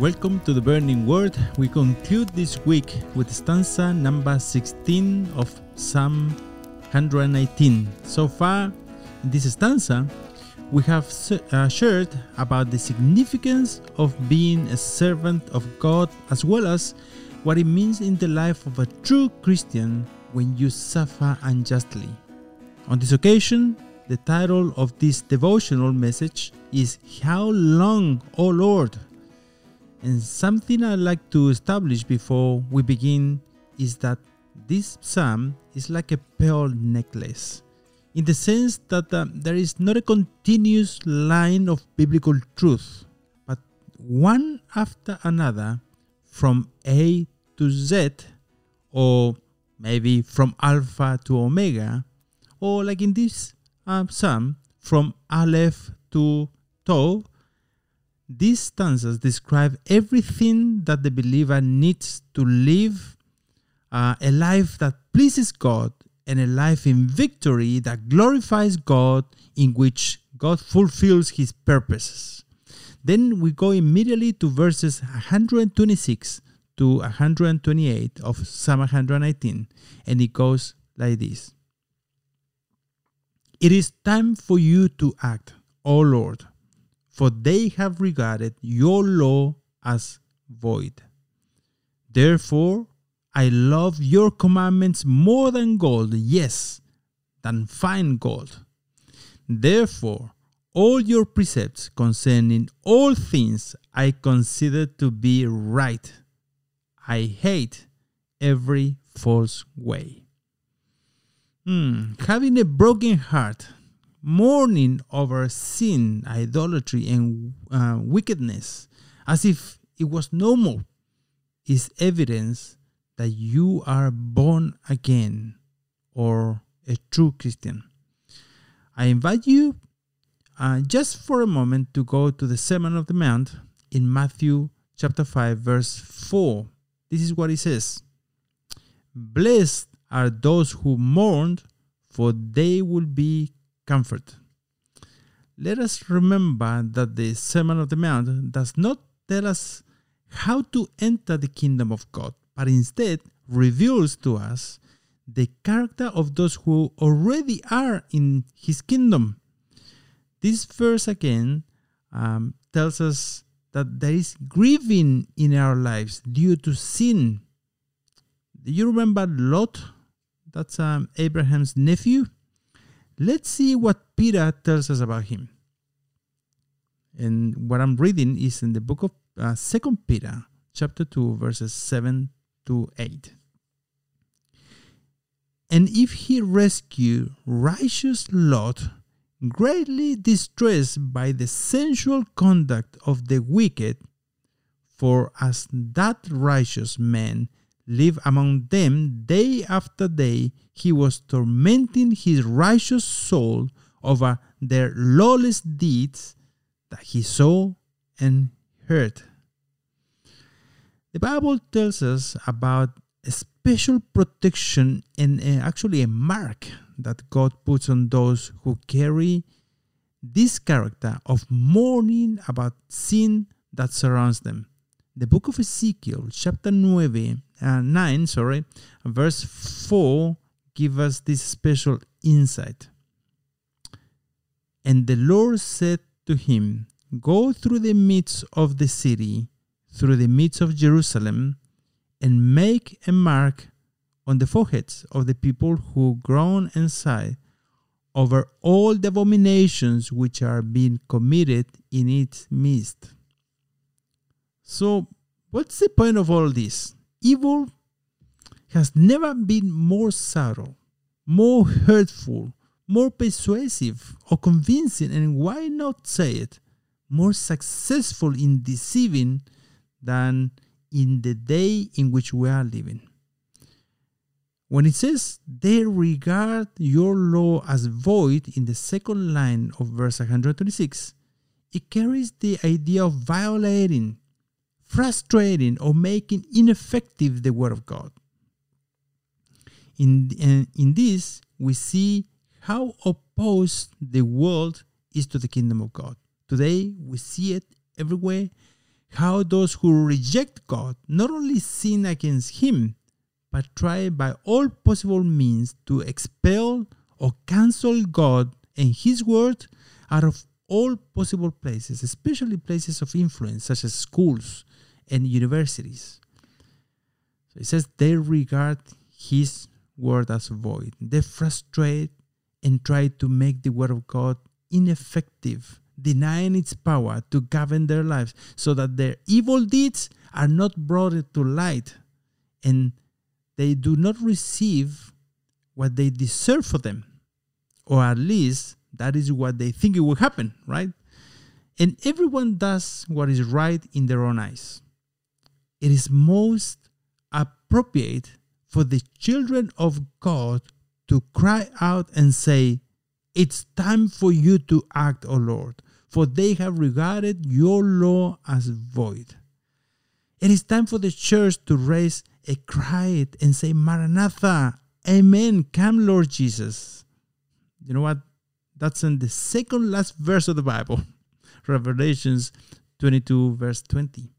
Welcome to the Burning Word. We conclude this week with stanza number 16 of Psalm 119. So far, in this stanza, we have uh, shared about the significance of being a servant of God as well as what it means in the life of a true Christian when you suffer unjustly. On this occasion, the title of this devotional message is How Long, O Lord? And something I'd like to establish before we begin is that this psalm is like a pearl necklace, in the sense that uh, there is not a continuous line of biblical truth, but one after another from A to Z, or maybe from Alpha to Omega, or like in this uh, psalm, from Aleph to Tau, these stanzas describe everything that the believer needs to live uh, a life that pleases God and a life in victory that glorifies God, in which God fulfills his purposes. Then we go immediately to verses 126 to 128 of Psalm 119, and it goes like this It is time for you to act, O Lord for they have regarded your law as void. Therefore, I love your commandments more than gold, yes, than fine gold. Therefore, all your precepts concerning all things I consider to be right. I hate every false way. Hmm, having a broken heart mourning over sin, idolatry, and uh, wickedness as if it was normal is evidence that you are born again or a true Christian. I invite you uh, just for a moment to go to the Sermon of the Mount in Matthew chapter 5, verse 4. This is what it says Blessed are those who mourn, for they will be comfort. Let us remember that the Sermon of the Mount does not tell us how to enter the kingdom of God, but instead reveals to us the character of those who already are in his kingdom. This verse again um, tells us that there is grieving in our lives due to sin. Do you remember Lot? That's um, Abraham's nephew. Let's see what Peter tells us about him. And what I'm reading is in the book of uh, Second Peter, chapter 2, verses 7 to 8. And if he rescue righteous Lot, greatly distressed by the sensual conduct of the wicked, for as that righteous man live among them day after day, he was tormenting his righteous soul over their lawless deeds that he saw and heard. The Bible tells us about a special protection and actually a mark that God puts on those who carry this character of mourning about sin that surrounds them the book of Ezekiel, chapter 9, uh, 9 sorry, verse 4, give us this special insight. And the Lord said to him, Go through the midst of the city, through the midst of Jerusalem, and make a mark on the foreheads of the people who groan and sigh over all the abominations which are being committed in its midst. So, what's the point of all this? Evil has never been more subtle, more hurtful, more persuasive or convincing, and why not say it, more successful in deceiving than in the day in which we are living. When it says they regard your law as void in the second line of verse 126, it carries the idea of violating, frustrating or making ineffective the Word of God. In, in, in this, we see how opposed the world is to the kingdom of God. Today, we see it everywhere how those who reject God not only sin against Him, but try by all possible means to expel or cancel God and His Word out of all possible places, especially places of influence such as schools and universities. So it says they regard His Word as void. They frustrate and try to make the Word of God ineffective, denying its power to govern their lives so that their evil deeds are not brought to light and they do not receive what they deserve for them. Or at least that is what they think it will happen, right? And everyone does what is right in their own eyes. It is most appropriate for the children of God to cry out and say, It's time for you to act, O Lord, for they have regarded your law as void. It is time for the church to raise a cry and say, Maranatha, Amen, come, Lord Jesus. You know what? That's in the second last verse of the Bible, Revelations 22, verse 20.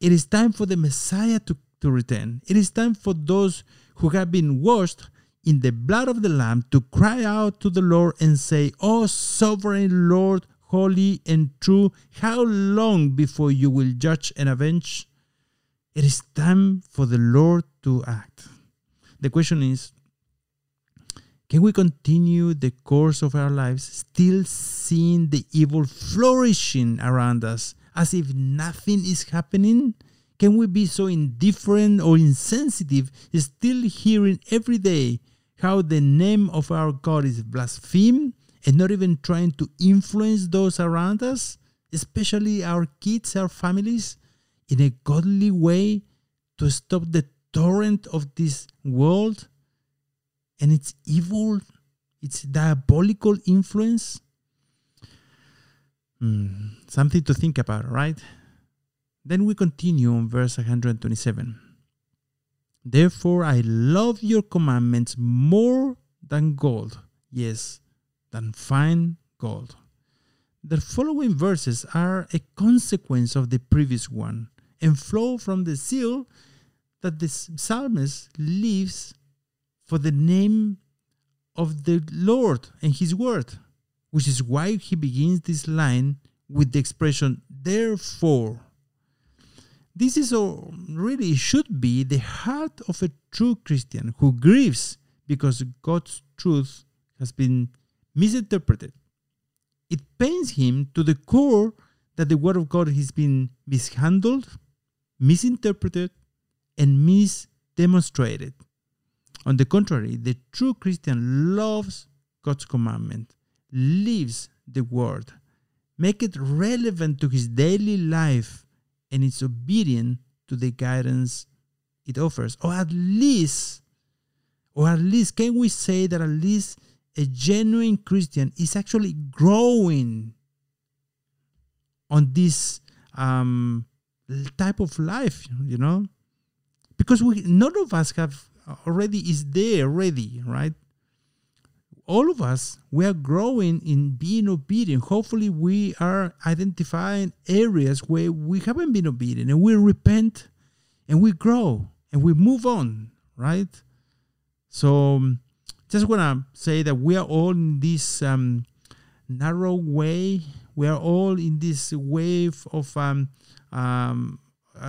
It is time for the Messiah to, to return. It is time for those who have been washed in the blood of the Lamb to cry out to the Lord and say, Oh, sovereign Lord, holy and true, how long before you will judge and avenge? It is time for the Lord to act. The question is can we continue the course of our lives still seeing the evil flourishing around us as if nothing is happening? Can we be so indifferent or insensitive, still hearing every day how the name of our God is blasphemed and not even trying to influence those around us, especially our kids, our families? in a godly way to stop the torrent of this world and its evil, its diabolical influence? Mm, something to think about, right? Then we continue on verse 127. Therefore, I love your commandments more than gold, yes, than fine gold. The following verses are a consequence of the previous one and flow from the zeal that the psalmist lives for the name of the Lord and his word, which is why he begins this line with the expression, therefore. This is or really should be the heart of a true Christian who grieves because God's truth has been misinterpreted. It pains him to the core that the word of God has been mishandled misinterpreted, and misdemonstrated. On the contrary, the true Christian loves God's commandment, lives the word, make it relevant to his daily life, and is obedient to the guidance it offers. Or at least, or at least, can we say that at least a genuine Christian is actually growing on this um, type of life, you know, because we none of us have already is there ready, right? All of us we are growing in being obedient. Hopefully, we are identifying areas where we haven't been obedient, and we repent, and we grow, and we move on, right? So, um, just wanna say that we are all in this um, narrow way. We are all in this wave of um, um,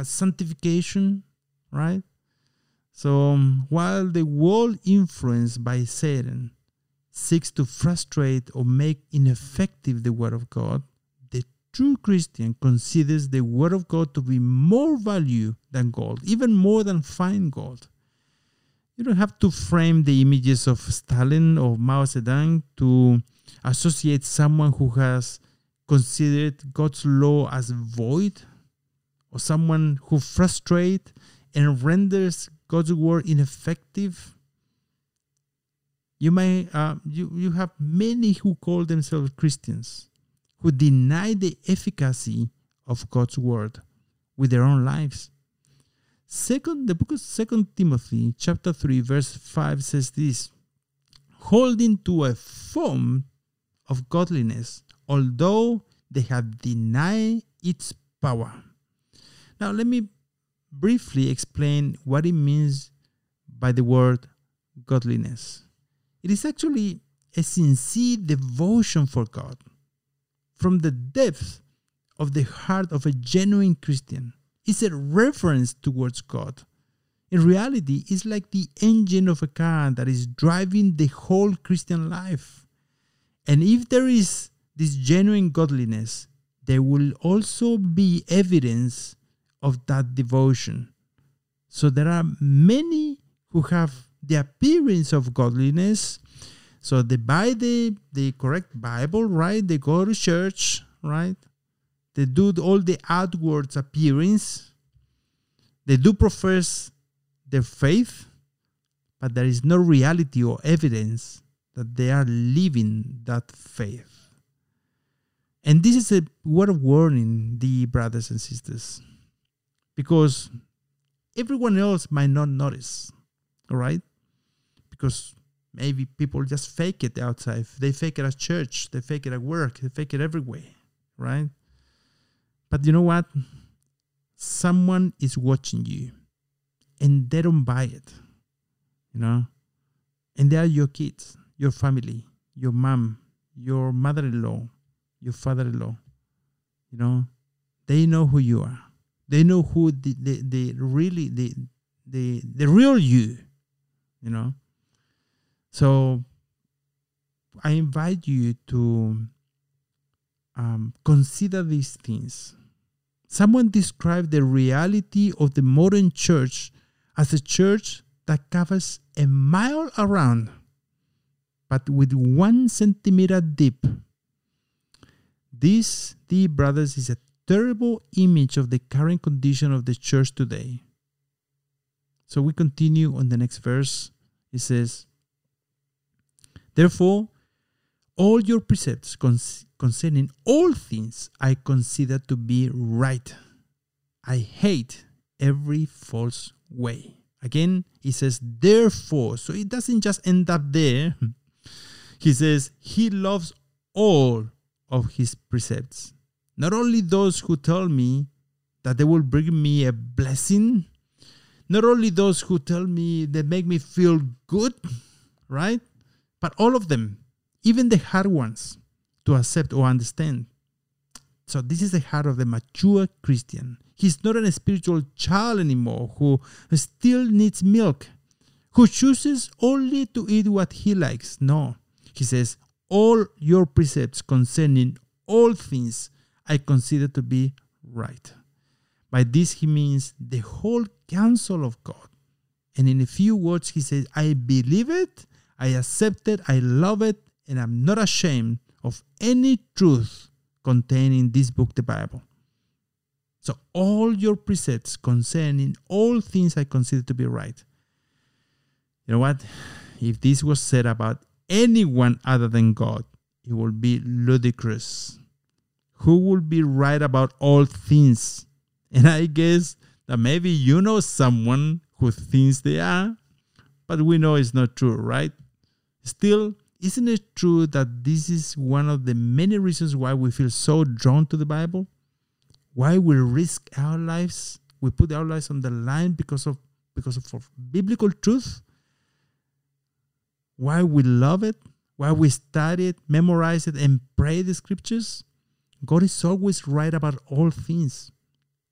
sanctification, right? So um, while the world influenced by Satan seeks to frustrate or make ineffective the Word of God, the true Christian considers the Word of God to be more value than gold, even more than fine gold. You don't have to frame the images of Stalin or Mao Zedong to associate someone who has considered God's law as void or someone who frustrates and renders God's word ineffective. You may uh, you, you have many who call themselves Christians who deny the efficacy of God's word with their own lives. Second, the book of Second Timothy, chapter three, verse five says this: holding to a form of godliness, although they have denied its power. Now, let me briefly explain what it means by the word godliness. It is actually a sincere devotion for God from the depth of the heart of a genuine Christian. It's a reference towards God. In reality, it's like the engine of a car that is driving the whole Christian life. And if there is this genuine godliness, there will also be evidence of that devotion. So there are many who have the appearance of godliness. So they buy the, the correct Bible, right? They go to church, right? They do all the outward appearance. They do profess their faith, but there is no reality or evidence that they are living that faith. And this is a word of warning, the brothers and sisters, because everyone else might not notice, all right? Because maybe people just fake it outside. They fake it at church, they fake it at work, they fake it everywhere, right? But you know what? Someone is watching you and they don't buy it, you know? And they are your kids, your family, your mom, your mother in law, your father-in-law you know they know who you are they know who the, the, the really the, the the real you you know? So i invite you to um, consider these things. Someone described the reality of the modern church as a church that covers a mile around but with one centimeter deep. This, dear brothers, is a terrible image of the current condition of the church today. So we continue on the next verse. It says, Therefore, all your precepts concerning all things I consider to be right. I hate every false way. Again, he says, therefore. So it doesn't just end up there. He says, He loves all of his precepts. Not only those who tell me that they will bring me a blessing, not only those who tell me they make me feel good, right? But all of them, even the hard ones, to accept or understand. So, this is the heart of the mature Christian. He's not a spiritual child anymore who still needs milk, who chooses only to eat what he likes. No. He says, all your precepts concerning all things I consider to be right. By this he means the whole counsel of God. And in a few words, he says, I believe it, I accept it, I love it, and I'm not ashamed of any truth contained in this book, the Bible. So, all your precepts concerning all things I consider to be right. You know what? If this was said about anyone other than God, it would be ludicrous. Who will be right about all things? And I guess that maybe you know someone who thinks they are, but we know it's not true, right? Still, isn't it true that this is one of the many reasons why we feel so drawn to the Bible? Why we risk our lives? We put our lives on the line because of because of, of biblical truth? why we love it, why we study it, memorize it, and pray the scriptures? God is always right about all things.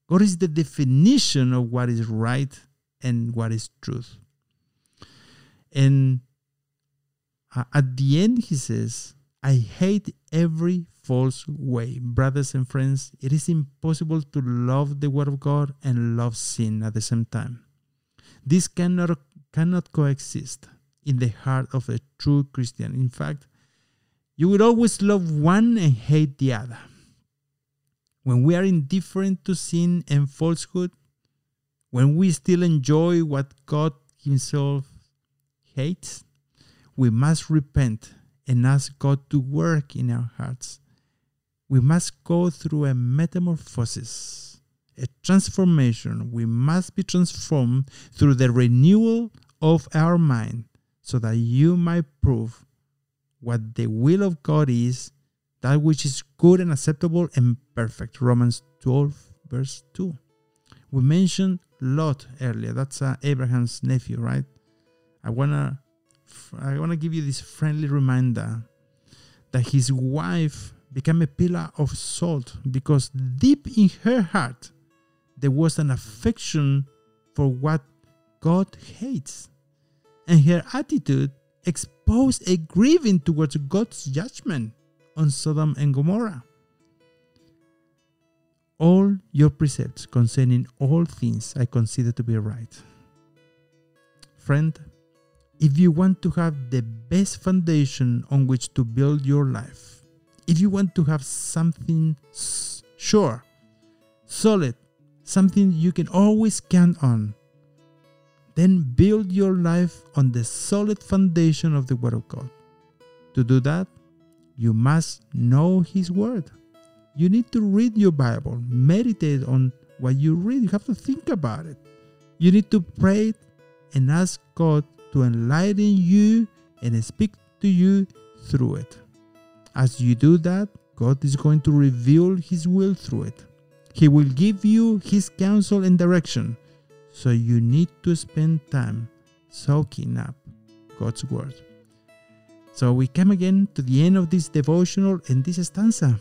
God is the definition of what is right and what is truth. And uh, at the end, he says, I hate every false way. Brothers and friends, it is impossible to love the Word of God and love sin at the same time. This cannot, cannot coexist in the heart of a true Christian. In fact, you will always love one and hate the other. When we are indifferent to sin and falsehood, when we still enjoy what God Himself hates, we must repent and ask God to work in our hearts. We must go through a metamorphosis, a transformation. We must be transformed through the renewal of our mind so that you might prove what the will of God is, that which is good and acceptable and perfect. Romans 12, verse 2. We mentioned Lot earlier. That's uh, Abraham's nephew, right? I wanna, I wanna give you this friendly reminder that his wife became a pillar of salt because deep in her heart there was an affection for what God hates, and her attitude exposed a grieving towards God's judgment on Sodom and Gomorrah all your precepts concerning all things I consider to be right. Friend, if you want to have the best foundation on which to build your life, if you want to have something sure, solid, something you can always count on, then build your life on the solid foundation of the Word of God. To do that, you must know His Word. You need to read your Bible, meditate on what you read. You have to think about it. You need to pray and ask God to enlighten you and speak to you through it. As you do that, God is going to reveal His will through it. He will give you His counsel and direction. So you need to spend time soaking up God's Word. So we come again to the end of this devotional and this stanza.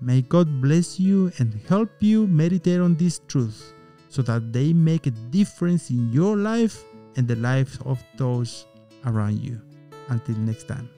May God bless you and help you meditate on these truths so that they make a difference in your life and the lives of those around you. Until next time.